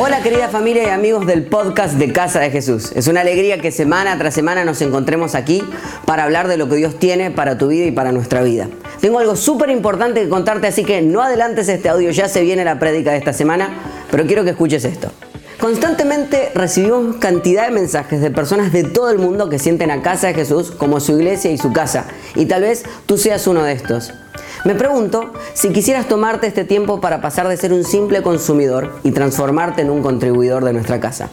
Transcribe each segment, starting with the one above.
Hola querida familia y amigos del podcast de Casa de Jesús. Es una alegría que semana tras semana nos encontremos aquí para hablar de lo que Dios tiene para tu vida y para nuestra vida. Tengo algo súper importante que contarte, así que no adelantes este audio, ya se viene la prédica de esta semana, pero quiero que escuches esto. Constantemente recibimos cantidad de mensajes de personas de todo el mundo que sienten a Casa de Jesús como su iglesia y su casa, y tal vez tú seas uno de estos. Me pregunto si quisieras tomarte este tiempo para pasar de ser un simple consumidor y transformarte en un contribuidor de nuestra casa.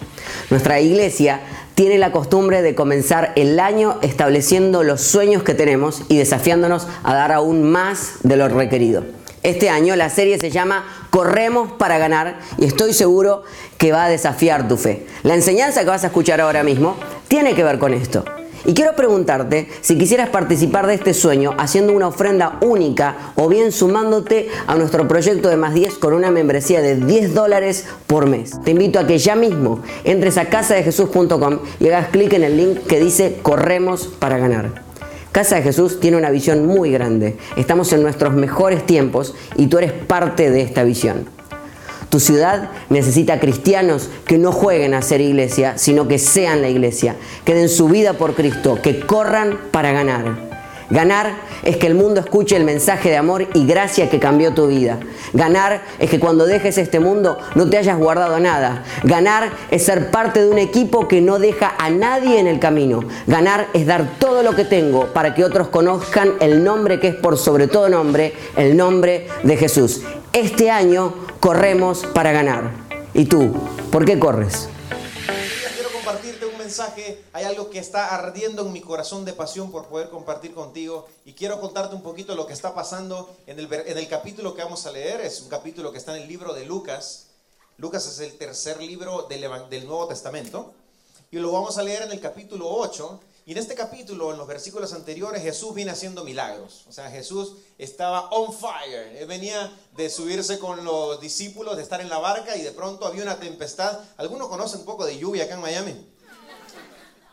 Nuestra iglesia tiene la costumbre de comenzar el año estableciendo los sueños que tenemos y desafiándonos a dar aún más de lo requerido. Este año la serie se llama Corremos para ganar y estoy seguro que va a desafiar tu fe. La enseñanza que vas a escuchar ahora mismo tiene que ver con esto. Y quiero preguntarte si quisieras participar de este sueño haciendo una ofrenda única o bien sumándote a nuestro proyecto de más 10 con una membresía de 10 dólares por mes. Te invito a que ya mismo entres a casadejesús.com y hagas clic en el link que dice Corremos para ganar. Casa de Jesús tiene una visión muy grande. Estamos en nuestros mejores tiempos y tú eres parte de esta visión. Tu ciudad necesita cristianos que no jueguen a ser iglesia, sino que sean la iglesia, que den su vida por Cristo, que corran para ganar. Ganar es que el mundo escuche el mensaje de amor y gracia que cambió tu vida. Ganar es que cuando dejes este mundo no te hayas guardado nada. Ganar es ser parte de un equipo que no deja a nadie en el camino. Ganar es dar todo lo que tengo para que otros conozcan el nombre que es por sobre todo nombre, el nombre de Jesús. Este año corremos para ganar. ¿Y tú? ¿Por qué corres? Hay algo que está ardiendo en mi corazón de pasión por poder compartir contigo y quiero contarte un poquito lo que está pasando en el, capítulo que vamos a leer, es un capítulo que está en el libro de Lucas. Lucas es el tercer libro del, Nuevo Testamento y lo vamos a leer en el capítulo 8 y en este capítulo, en los versículos anteriores, Jesús viene haciendo milagros. O sea, Jesús estaba on fire. Él venía de subirse con los discípulos, de estar en la barca y de pronto había una tempestad. ¿Alguno conoce un poco de lluvia acá en Miami?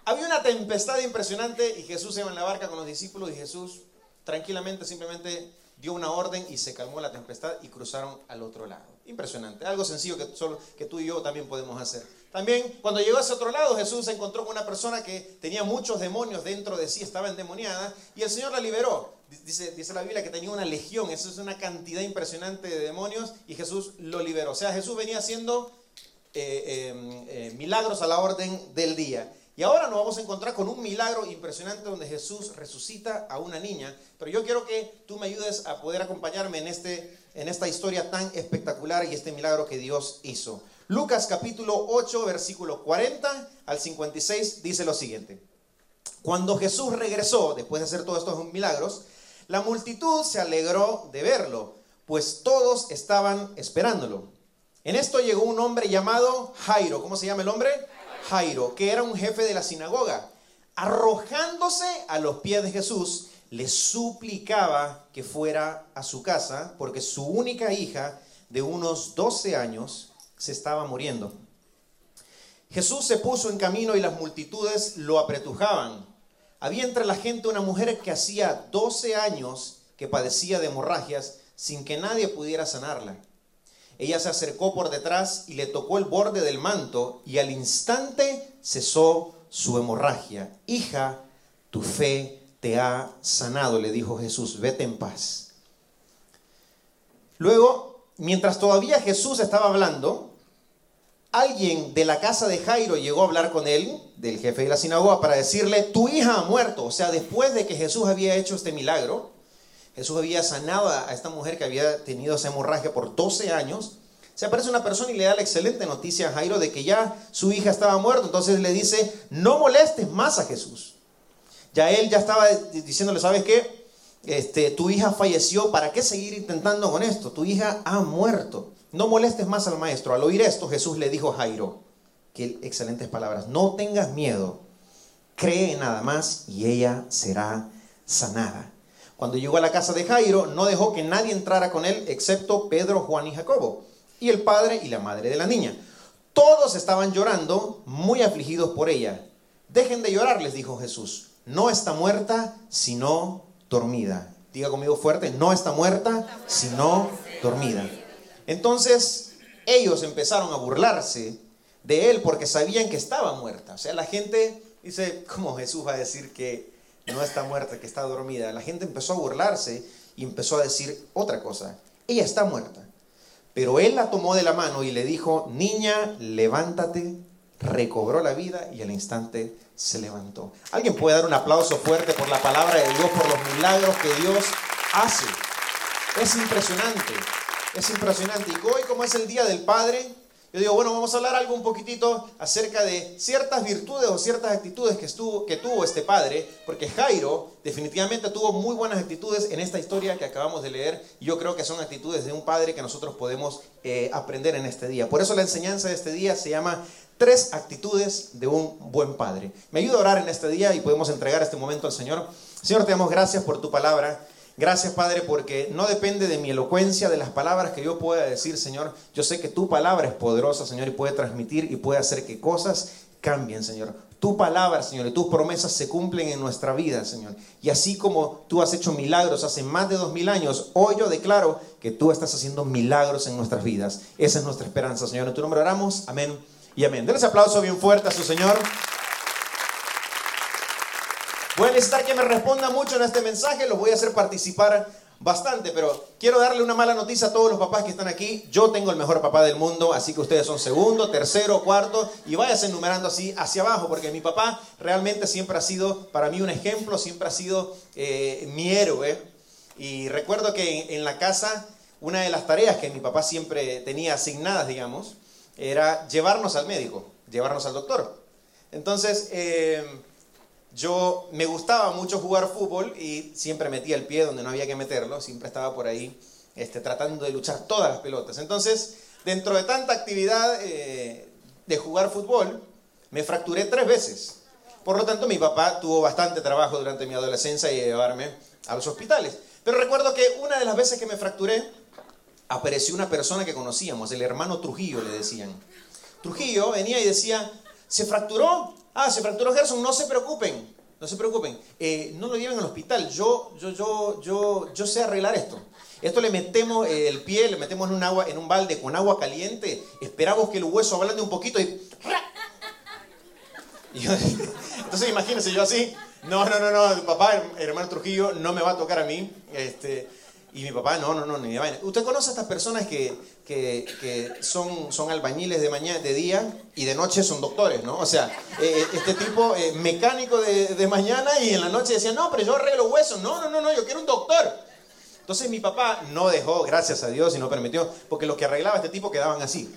Había una tempestad impresionante y Jesús se iba en la barca con los discípulos y Jesús tranquilamente simplemente dio una orden y se calmó la tempestad y cruzaron al otro lado. Impresionante, algo sencillo que, tú y yo también podemos hacer. También cuando llegó a ese otro lado, Jesús se encontró con una persona que tenía muchos demonios dentro de sí, estaba endemoniada, y el Señor la liberó. Dice, la Biblia que tenía una legión, eso es una cantidad impresionante de demonios, y Jesús lo liberó. O sea, Jesús venía haciendo eh, em, eh, milagros a la orden del día. Y ahora nos vamos a encontrar con un milagro impresionante donde Jesús resucita a una niña. Pero yo quiero que tú me ayudes a poder acompañarme en, este, en esta historia tan espectacular y este milagro que Dios hizo. Lucas capítulo 8, versículo 40 al 56 dice lo siguiente. Cuando Jesús regresó, después de hacer todos estos milagros, la multitud se alegró de verlo, pues todos estaban esperándolo. En esto llegó un hombre llamado Jairo. ¿Cómo se llama el hombre? Jairo, que era un jefe de la sinagoga, arrojándose a los pies de Jesús, le suplicaba que fuera a su casa porque su única hija de unos 12 años se estaba muriendo. Jesús se puso en camino y las multitudes lo apretujaban. Había entre la gente una mujer que hacía 12 años que padecía de hemorragias sin que nadie pudiera sanarla. Ella se acercó por detrás y le tocó el borde del manto y al instante cesó su hemorragia. Hija, tu fe te ha sanado, le dijo Jesús, vete en paz. Luego, mientras todavía Jesús estaba hablando, alguien de la casa de Jairo llegó a hablar con él, del jefe de la sinagoga, para decirle, tu hija ha muerto. O sea, después de que Jesús había hecho este milagro, Jesús había sanado a esta mujer que había tenido esa hemorragia por 12 años. Se aparece una persona y le da la excelente noticia a Jairo de que ya su hija estaba muerta. Entonces le dice, no molestes más a Jesús. Ya él ya estaba diciéndole, ¿sabes qué? Este, tu hija falleció, ¿para qué seguir intentando con esto? Tu hija ha muerto. No molestes más al maestro. Al oír esto, Jesús le dijo a Jairo, que excelentes palabras, no tengas miedo, cree nada más y ella será sanada. Cuando llegó a la casa de Jairo, no dejó que nadie entrara con él excepto Pedro, Juan y Jacobo, y el padre y la madre de la niña. Todos estaban llorando, muy afligidos por ella. Dejen de llorar, les dijo Jesús. No está muerta, sino dormida. Diga conmigo fuerte, no está muerta, sino dormida. Entonces, ellos empezaron a burlarse de él porque sabían que estaba muerta. O sea, la gente dice, ¿cómo Jesús va a decir que no está muerta, que está dormida? La gente empezó a burlarse y empezó a decir otra cosa. Ella está muerta. Pero él la tomó de la mano y le dijo, niña, levántate, recobró la vida y al instante se levantó. ¿Alguien puede dar un aplauso fuerte por la palabra de Dios, por los milagros que Dios hace? Es impresionante, es impresionante. Y hoy como es el Día del Padre, yo digo, bueno, vamos a hablar algo un poquitito acerca de ciertas virtudes o ciertas actitudes que, estuvo, que tuvo este padre, porque Jairo definitivamente tuvo muy buenas actitudes en esta historia que acabamos de leer, y yo creo que son actitudes de un padre que nosotros podemos eh, aprender en este día. Por eso la enseñanza de este día se llama Tres actitudes de un buen padre. Me ayuda a orar en este día y podemos entregar este momento al Señor. Señor, te damos gracias por tu palabra. Gracias, Padre, porque no depende de mi elocuencia, de las palabras que yo pueda decir, Señor. Yo sé que tu palabra es poderosa, Señor, y puede transmitir y puede hacer que cosas cambien, Señor. Tu palabra, Señor, y tus promesas se cumplen en nuestra vida, Señor. Y así como tú has hecho milagros hace más de dos mil años, hoy yo declaro que tú estás haciendo milagros en nuestras vidas. Esa es nuestra esperanza, Señor. En tu nombre oramos. Amén y amén. Denles aplauso bien fuerte a su Señor. A necesitar que me responda mucho en este mensaje, los voy a hacer participar bastante, pero quiero darle una mala noticia a todos los papás que están aquí. Yo tengo el mejor papá del mundo, así que ustedes son segundo, tercero, cuarto, y váyanse enumerando así hacia abajo, porque mi papá realmente siempre ha sido para mí un ejemplo, siempre ha sido eh, mi héroe. Y recuerdo que en, la casa, una de las tareas que mi papá siempre tenía asignadas, digamos, era llevarnos al médico, llevarnos al doctor. Entonces, eh, yo me gustaba mucho jugar fútbol y siempre metía el pie donde no había que meterlo, siempre estaba por ahí este, tratando de luchar todas las pelotas. Entonces, dentro de tanta actividad eh, de jugar fútbol, me fracturé tres veces. Por lo tanto, mi papá tuvo bastante trabajo durante mi adolescencia y llevarme a los hospitales. Pero recuerdo que una de las veces que me fracturé, apareció una persona que conocíamos, el hermano Trujillo le decían. Trujillo venía y decía, ¿se fracturó? Ah, se fracturó Gerson, no se preocupen, no se preocupen, eh, no lo lleven al hospital, yo, yo, yo, yo, yo sé arreglar esto. Esto le metemos eh, el pie, le metemos en un, agua, en un balde con agua caliente, esperamos que el hueso ablande un poquito y... entonces imagínense yo así, no, no, no, no, papá, hermano Trujillo, no me va a tocar a mí. Este, y mi papá, no, no, no, ni de vaina. ¿Usted conoce a estas personas que, que, que, son, son albañiles de, mañana, de día y de noche son doctores, ¿no? O sea, eh, eh, este tipo eh, mecánico de, de, mañana y en la noche decía, no, pero yo arreglo huesos. No, no, no, no, yo quiero un doctor. Entonces mi papá no dejó, gracias a Dios, y no permitió, porque los que arreglaba este tipo quedaban así.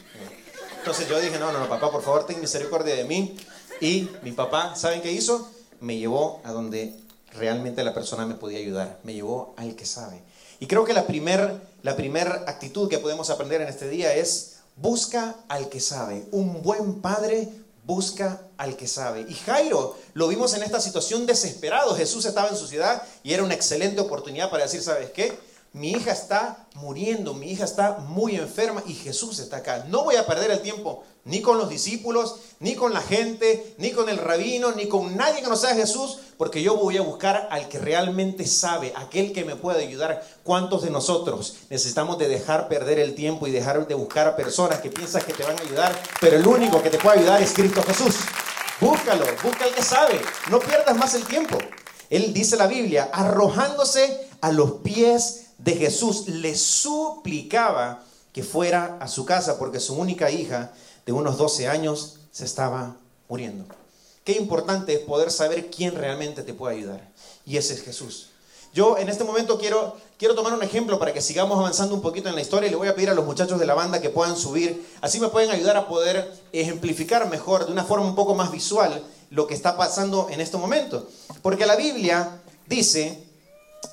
Entonces yo dije, no, no, no, papá, por favor, ten misericordia de mí. Y mi papá, ¿saben qué hizo? Me llevó a donde realmente la persona me podía ayudar. Me llevó al que sabe. Y creo que la primera la primer actitud que podemos aprender en este día es busca al que sabe. Un buen padre busca al que sabe. Y Jairo lo vimos en esta situación desesperado. Jesús estaba en su ciudad y era una excelente oportunidad para decir, ¿sabes qué? Mi hija está muriendo, mi hija está muy enferma y Jesús está acá. No voy a perder el tiempo ni con los discípulos, ni con la gente, ni con el rabino, ni con nadie que no sea Jesús, porque yo voy a buscar al que realmente sabe, aquel que me puede ayudar. ¿Cuántos de nosotros necesitamos de dejar perder el tiempo y dejar de buscar a personas que piensas que te van a ayudar, pero el único que te puede ayudar es Cristo Jesús? Búscalo, busca al que sabe, no pierdas más el tiempo. Él dice la Biblia, arrojándose a los pies de Jesús, le suplicaba que fuera a su casa porque su única hija de unos 12 años se estaba muriendo. Qué importante es poder saber quién realmente te puede ayudar. Y ese es Jesús. Yo en este momento quiero, quiero tomar un ejemplo para que sigamos avanzando un poquito en la historia y le voy a pedir a los muchachos de la banda que puedan subir. Así me pueden ayudar a poder ejemplificar mejor, de una forma un poco más visual, lo que está pasando en este momento. Porque la Biblia dice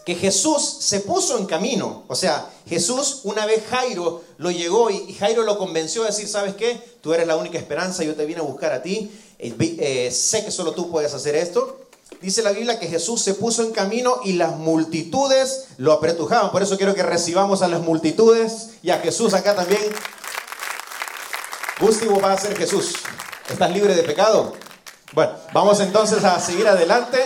que Jesús se puso en camino. O sea, Jesús, una vez Jairo lo llegó y Jairo lo convenció a decir, ¿sabes qué? Tú eres la única esperanza, yo te vine a buscar a ti, eh, eh, sé que solo tú puedes hacer esto. Dice la Biblia que Jesús se puso en camino y las multitudes lo apretujaban. Por eso quiero que recibamos a las multitudes y a Jesús acá también. Gustavo va a ser Jesús. ¿Estás libre de pecado? Bueno, vamos entonces a seguir adelante.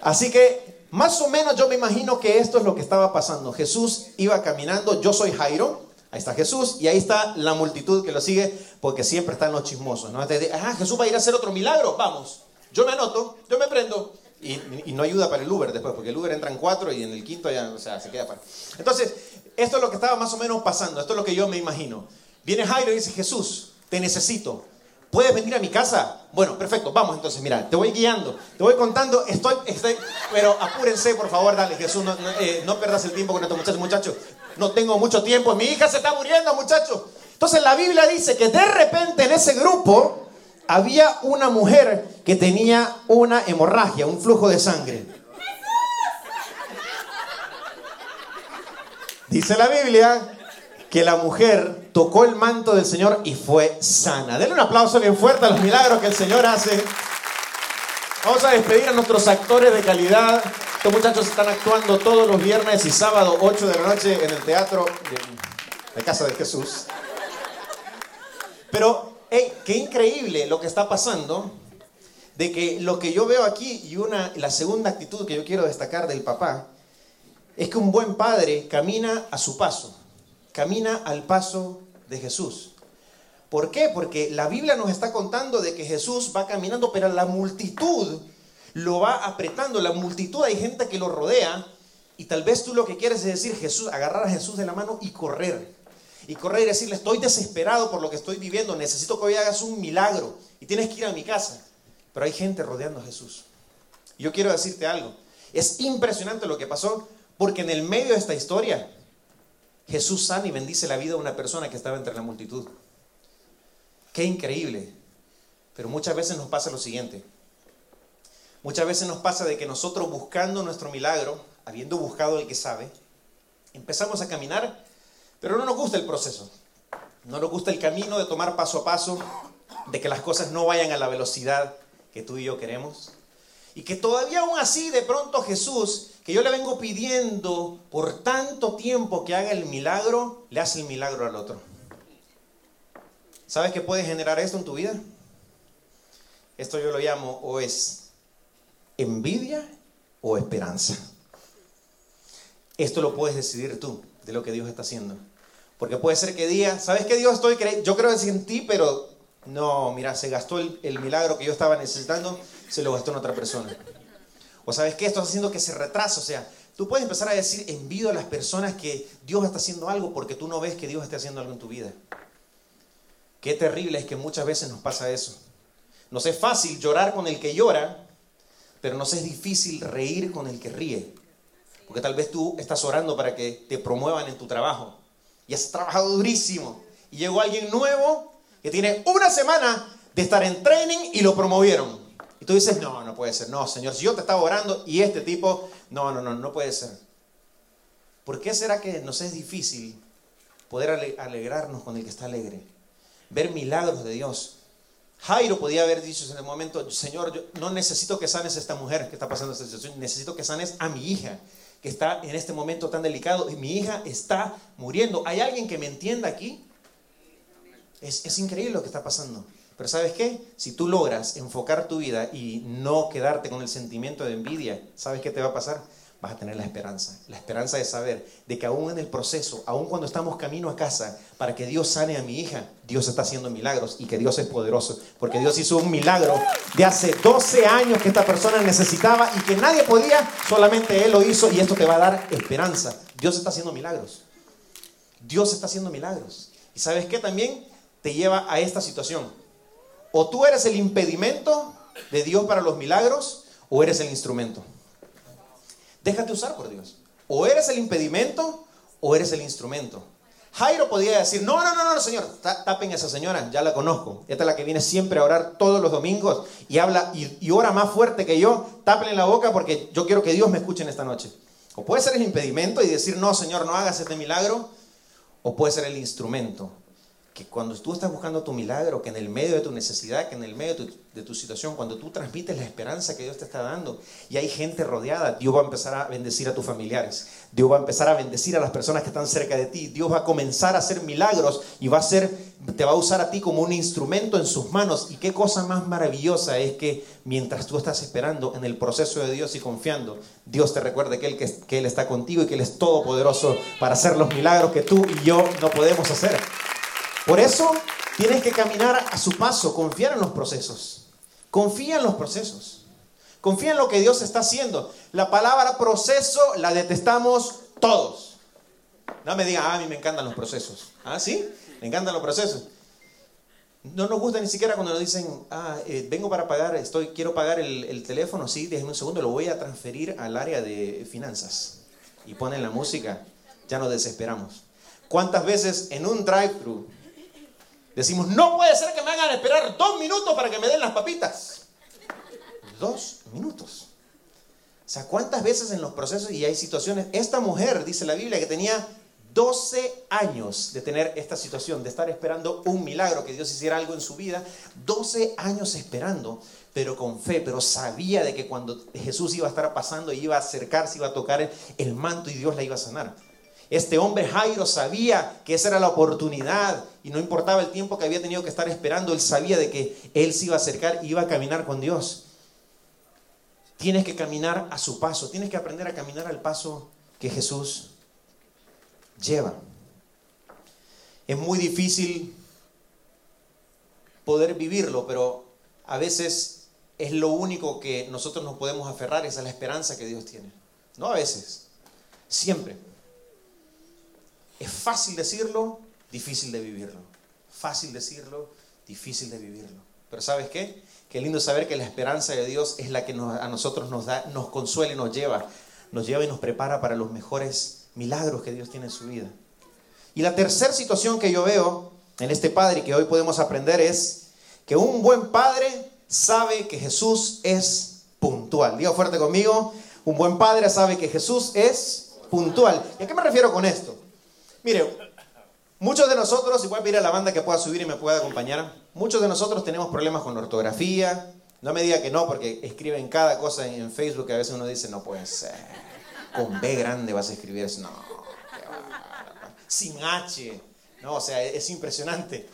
Así que más o menos yo me imagino que esto es lo que estaba pasando. Jesús iba caminando, yo soy Jairo, Ahí está Jesús y ahí está la multitud que lo sigue porque siempre están los chismosos. ¿no? ah, Jesús va a ir a hacer otro milagro, vamos. Yo me anoto, yo me prendo. Y, no ayuda para el Uber después, porque el Uber entra en cuatro y en el quinto ya, o sea, se queda para. Entonces, esto es lo que estaba más o menos pasando, esto es lo que yo me imagino. Viene Jairo y dice, Jesús, te necesito. ¿Puedes venir a mi casa? Bueno, perfecto, vamos entonces, mira, te voy guiando, te voy contando, estoy, estoy pero apúrense, por favor, dale, Jesús, no, no, eh, no perdas el tiempo con estos muchachos, muchachos, no tengo mucho tiempo, mi hija se está muriendo, muchachos. Entonces la Biblia dice que de repente en ese grupo había una mujer que tenía una hemorragia, un flujo de sangre. Dice la Biblia que la mujer tocó el manto del Señor y fue sana. Denle un aplauso bien fuerte a los milagros que el Señor hace. Vamos a despedir a nuestros actores de calidad. Estos muchachos están actuando todos los viernes y sábado, 8 de la noche, en el teatro de la Casa de Jesús. Pero, hey, qué increíble lo que está pasando, de que lo que yo veo aquí y una, la segunda actitud que yo quiero destacar del papá, es que un buen padre camina a su paso camina al paso de Jesús. ¿Por qué? Porque la Biblia nos está contando de que Jesús va caminando, pero la multitud lo va apretando, la multitud hay gente que lo rodea y tal vez tú lo que quieres es decir, Jesús, agarrar a Jesús de la mano y correr. Y correr y decirle, estoy desesperado por lo que estoy viviendo, necesito que hoy hagas un milagro y tienes que ir a mi casa. Pero hay gente rodeando a Jesús. Yo quiero decirte algo, es impresionante lo que pasó porque en el medio de esta historia Jesús sana y bendice la vida de una persona que estaba entre la multitud. Qué increíble. Pero muchas veces nos pasa lo siguiente. Muchas veces nos pasa de que nosotros buscando nuestro milagro, habiendo buscado el que sabe, empezamos a caminar, pero no nos gusta el proceso. No nos gusta el camino de tomar paso a paso, de que las cosas no vayan a la velocidad que tú y yo queremos. Y que todavía aún así de pronto Jesús que yo le vengo pidiendo por tanto tiempo que haga el milagro, le hace el milagro al otro. ¿Sabes qué puede generar esto en tu vida? Esto yo lo llamo o es envidia o esperanza. Esto lo puedes decidir tú de lo que Dios está haciendo. Porque puede ser que diga, ¿sabes qué Dios estoy? Yo creo en ti, pero no, mira, se gastó el, el milagro que yo estaba necesitando, se lo gastó en otra persona. O sabes que esto está haciendo que se retrase. O sea, tú puedes empezar a decir envidio a las personas que Dios está haciendo algo porque tú no ves que Dios está haciendo algo en tu vida. Qué terrible es que muchas veces nos pasa eso. Nos es fácil llorar con el que llora, pero nos es difícil reír con el que ríe. Porque tal vez tú estás orando para que te promuevan en tu trabajo y has trabajado durísimo y llegó alguien nuevo que tiene una semana de estar en training y lo promovieron. Y tú dices, no, no puede ser. No, Señor, si yo te estaba orando y este tipo, no, no, no, no puede ser. ¿Por qué será que nos es difícil poder alegrarnos con el que está alegre? Ver milagros de Dios. Jairo podía haber dicho en el momento, Señor, yo no necesito que sanes a esta mujer que está pasando esta situación, necesito que sanes a mi hija que está en este momento tan delicado y mi hija está muriendo. ¿Hay alguien que me entienda aquí? Es, es increíble lo que está pasando. Pero ¿sabes qué? Si tú logras enfocar tu vida y no quedarte con el sentimiento de envidia, ¿sabes qué te va a pasar? Vas a tener la esperanza. La esperanza de saber de que aún en el proceso, aún cuando estamos camino a casa, para que Dios sane a mi hija, Dios está haciendo milagros y que Dios es poderoso. Porque Dios hizo un milagro de hace 12 años que esta persona necesitaba y que nadie podía, solamente Él lo hizo y esto te va a dar esperanza. Dios está haciendo milagros. Dios está haciendo milagros. ¿Y sabes qué también te lleva a esta situación? O tú eres el impedimento de Dios para los milagros o eres el instrumento. Déjate usar por Dios. O eres el impedimento o eres el instrumento. Jairo podía decir, no, no, no, no, señor, tapen a esa señora, ya la conozco. Esta es la que viene siempre a orar todos los domingos y habla y, ora más fuerte que yo. Tápenle la boca porque yo quiero que Dios me escuche en esta noche. O puede ser el impedimento y decir, no, señor, no hagas este milagro. O puede ser el instrumento que cuando tú estás buscando tu milagro, que en el medio de tu necesidad, que en el medio de tu, situación, cuando tú transmites la esperanza que Dios te está dando y hay gente rodeada, Dios va a empezar a bendecir a tus familiares, Dios va a empezar a bendecir a las personas que están cerca de ti, Dios va a comenzar a hacer milagros y va a ser, te va a usar a ti como un instrumento en sus manos. Y qué cosa más maravillosa es que mientras tú estás esperando en el proceso de Dios y confiando, Dios te recuerde que Él, que Él está contigo y que Él es todopoderoso para hacer los milagros que tú y yo no podemos hacer. Por eso tienes que caminar a su paso, confiar en los procesos. Confía en los procesos. Confía en lo que Dios está haciendo. La palabra proceso la detestamos todos. No me digan, ah, a mí me encantan los procesos. ¿Ah, sí? Me encantan los procesos. No nos gusta ni siquiera cuando nos dicen, ah, eh, vengo para pagar, estoy, quiero pagar el, el teléfono, sí, déjenme un segundo, lo voy a transferir al área de finanzas. Y ponen la música, ya nos desesperamos. ¿Cuántas veces en un drive-thru Decimos, no puede ser que me hagan esperar dos minutos para que me den las papitas. Dos minutos. O sea, ¿cuántas veces en los procesos y hay situaciones? Esta mujer, dice la Biblia, que tenía 12 años de tener esta situación, de estar esperando un milagro, que Dios hiciera algo en su vida. 12 años esperando, pero con fe, pero sabía de que cuando Jesús iba a estar pasando, iba a acercarse, iba a tocar el manto y Dios la iba a sanar. Este hombre Jairo sabía que esa era la oportunidad y no importaba el tiempo que había tenido que estar esperando, él sabía de que él se iba a acercar y iba a caminar con Dios. Tienes que caminar a su paso, tienes que aprender a caminar al paso que Jesús lleva. Es muy difícil poder vivirlo, pero a veces es lo único que nosotros nos podemos aferrar, es a la esperanza que Dios tiene. No a veces, siempre. Es fácil decirlo, difícil de vivirlo. Fácil decirlo, difícil de vivirlo. Pero ¿sabes qué? Qué lindo saber que la esperanza de Dios es la que a nosotros nos da, nos consuela y nos lleva. Nos lleva y nos prepara para los mejores milagros que Dios tiene en su vida. Y la tercera situación que yo veo en este padre que hoy podemos aprender es que un buen padre sabe que Jesús es puntual. Diga fuerte conmigo, un buen padre sabe que Jesús es puntual. ¿Y a qué me refiero con esto? Mire, muchos de nosotros, igual pedir a la banda que pueda subir y me pueda acompañar, muchos de nosotros tenemos problemas con ortografía. No me diga que no, porque escriben cada cosa en Facebook que a veces uno dice, no puede ser. Con B grande vas a escribir eso. No, sin H. No, o sea, es impresionante.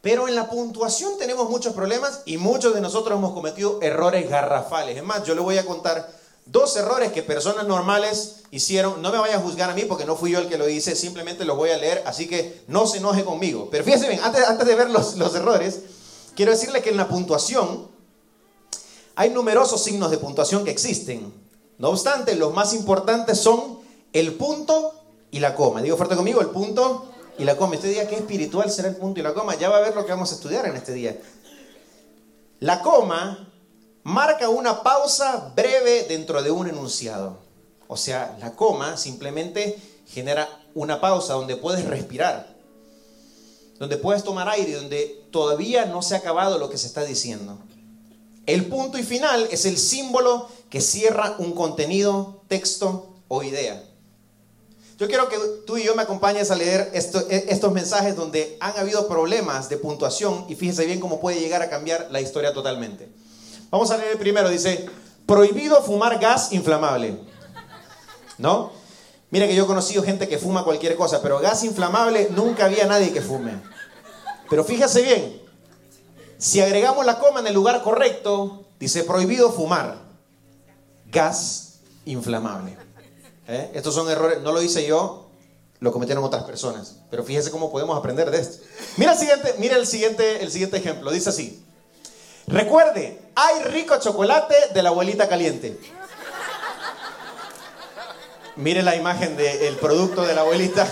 Pero en la puntuación tenemos muchos problemas y muchos de nosotros hemos cometido errores garrafales. Es más, yo le voy a contar dos errores que personas normales hicieron. No me vaya a juzgar a mí porque no fui yo el que lo hice, simplemente los voy a leer, así que no se enoje conmigo. Pero fíjense bien, antes, de ver los, errores, quiero decirle que en la puntuación hay numerosos signos de puntuación que existen. No obstante, los más importantes son el punto y la coma. Digo fuerte conmigo, el punto y la coma. Este día, ¿qué espiritual será el punto y la coma? Ya va a ver lo que vamos a estudiar en este día. La coma marca una pausa breve dentro de un enunciado. O sea, la coma simplemente genera una pausa donde puedes respirar, donde puedes tomar aire, donde todavía no se ha acabado lo que se está diciendo. El punto y final es el símbolo que cierra un contenido, texto o idea. Yo quiero que tú y yo me acompañes a leer e, estos mensajes donde han habido problemas de puntuación y fíjese bien cómo puede llegar a cambiar la historia totalmente. Vamos a leer primero. Dice, prohibido fumar gas inflamable. ¿No? Mira que yo he conocido gente que fuma cualquier cosa, pero gas inflamable nunca había nadie que fume. Pero fíjese bien, si agregamos la coma en el lugar correcto, dice prohibido fumar gas inflamable. ¿Eh? Estos son errores, no lo hice yo, lo cometieron otras personas. Pero fíjese cómo podemos aprender de esto. Mira el siguiente, mira el siguiente, el siguiente ejemplo. Dice así. Recuerde, hay rico chocolate de la abuelita caliente. Mire la imagen del producto de la abuelita.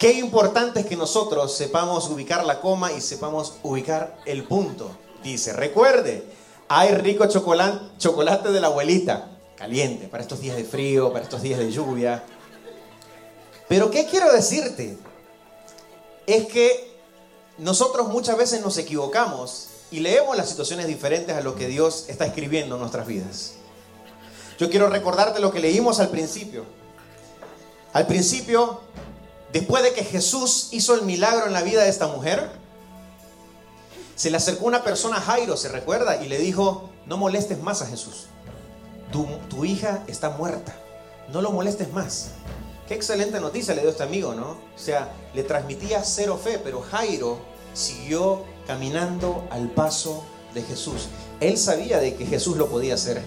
Qué importante es que nosotros sepamos ubicar la coma y sepamos ubicar el punto. Dice, recuerde, hay rico chocolate, chocolate de la abuelita, caliente, para estos días de frío, para estos días de lluvia. Pero ¿qué quiero decirte? Es que nosotros muchas veces nos equivocamos y leemos las situaciones diferentes a lo que Dios está escribiendo en nuestras vidas. Yo quiero recordarte lo que leímos al principio. Al principio después de que Jesús hizo el milagro en la vida de esta mujer, se le acercó una persona a Jairo, se recuerda, y le dijo, no molestes más a Jesús. Tu, tu hija está muerta. No lo molestes más. Qué excelente noticia le dio este amigo, ¿no? O sea, le transmitía cero fe, pero Jairo siguió caminando al paso de Jesús. Él sabía de que Jesús lo podía hacer.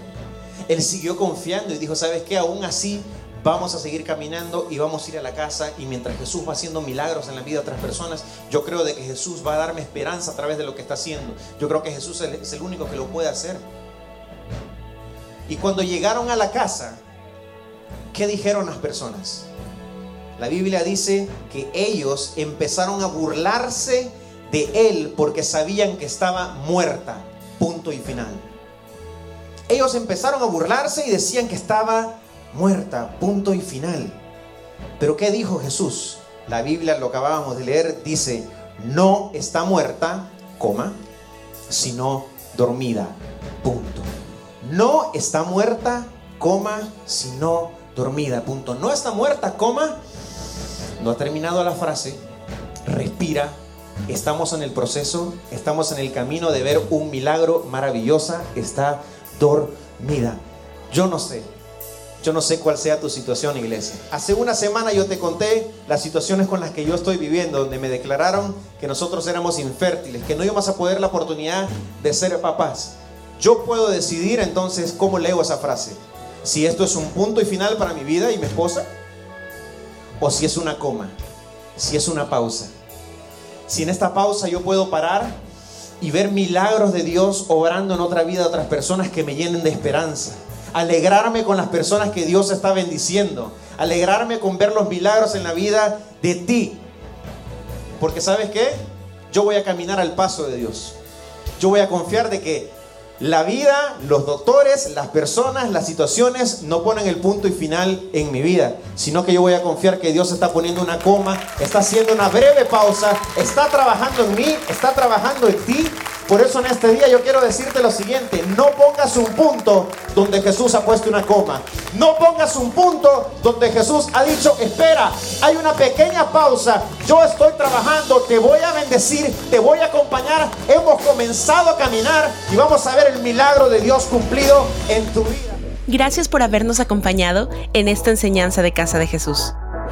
Él siguió confiando y dijo, ¿sabes qué? Aún así vamos a seguir caminando y vamos a ir a la casa y mientras Jesús va haciendo milagros en la vida de otras personas, yo creo de que Jesús va a darme esperanza a través de lo que está haciendo. Yo creo que Jesús es el único que lo puede hacer. Y cuando llegaron a la casa, ¿qué dijeron las personas? La Biblia dice que ellos empezaron a burlarse de él porque sabían que estaba muerta. Punto y final. Ellos empezaron a burlarse y decían que estaba muerta, punto y final. Pero ¿qué dijo Jesús? La Biblia, lo acabábamos de leer, dice, no está muerta, coma, sino dormida, punto. No está muerta, coma, sino dormida, punto. No está muerta, coma, no ha terminado la frase, respira, estamos en el proceso, estamos en el camino de ver un milagro maravillosa, está dormida. Yo no sé, yo no sé cuál sea tu situación, iglesia. Hace una semana yo te conté las situaciones con las que yo estoy viviendo, donde me declararon que nosotros éramos infértiles, que no íbamos a poder la oportunidad de ser papás. Yo puedo decidir entonces cómo leo esa frase. Si esto es un punto y final para mi vida y mi esposa, o si es una coma, si es una pausa. Si en esta pausa yo puedo parar y ver milagros de Dios obrando en otra vida de otras personas que me llenen de esperanza alegrarme con las personas que Dios está bendiciendo, alegrarme con ver los milagros en la vida de ti. Porque sabes qué? Yo voy a caminar al paso de Dios. Yo voy a confiar de que la vida, los doctores, las personas, las situaciones no ponen el punto y final en mi vida, sino que yo voy a confiar que Dios está poniendo una coma, está haciendo una breve pausa, está trabajando en mí, está trabajando en ti por eso en este día yo quiero decirte lo siguiente, no pongas un punto donde Jesús ha puesto una coma. No pongas un punto donde Jesús ha dicho, espera, hay una pequeña pausa, yo estoy trabajando, te voy a bendecir, te voy a acompañar. Hemos comenzado a caminar y vamos a ver el milagro de Dios cumplido en tu vida. Gracias por habernos acompañado en esta enseñanza de Casa de Jesús.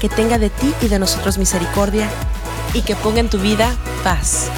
que tenga de ti y de nosotros misericordia y que ponga en tu vida paz.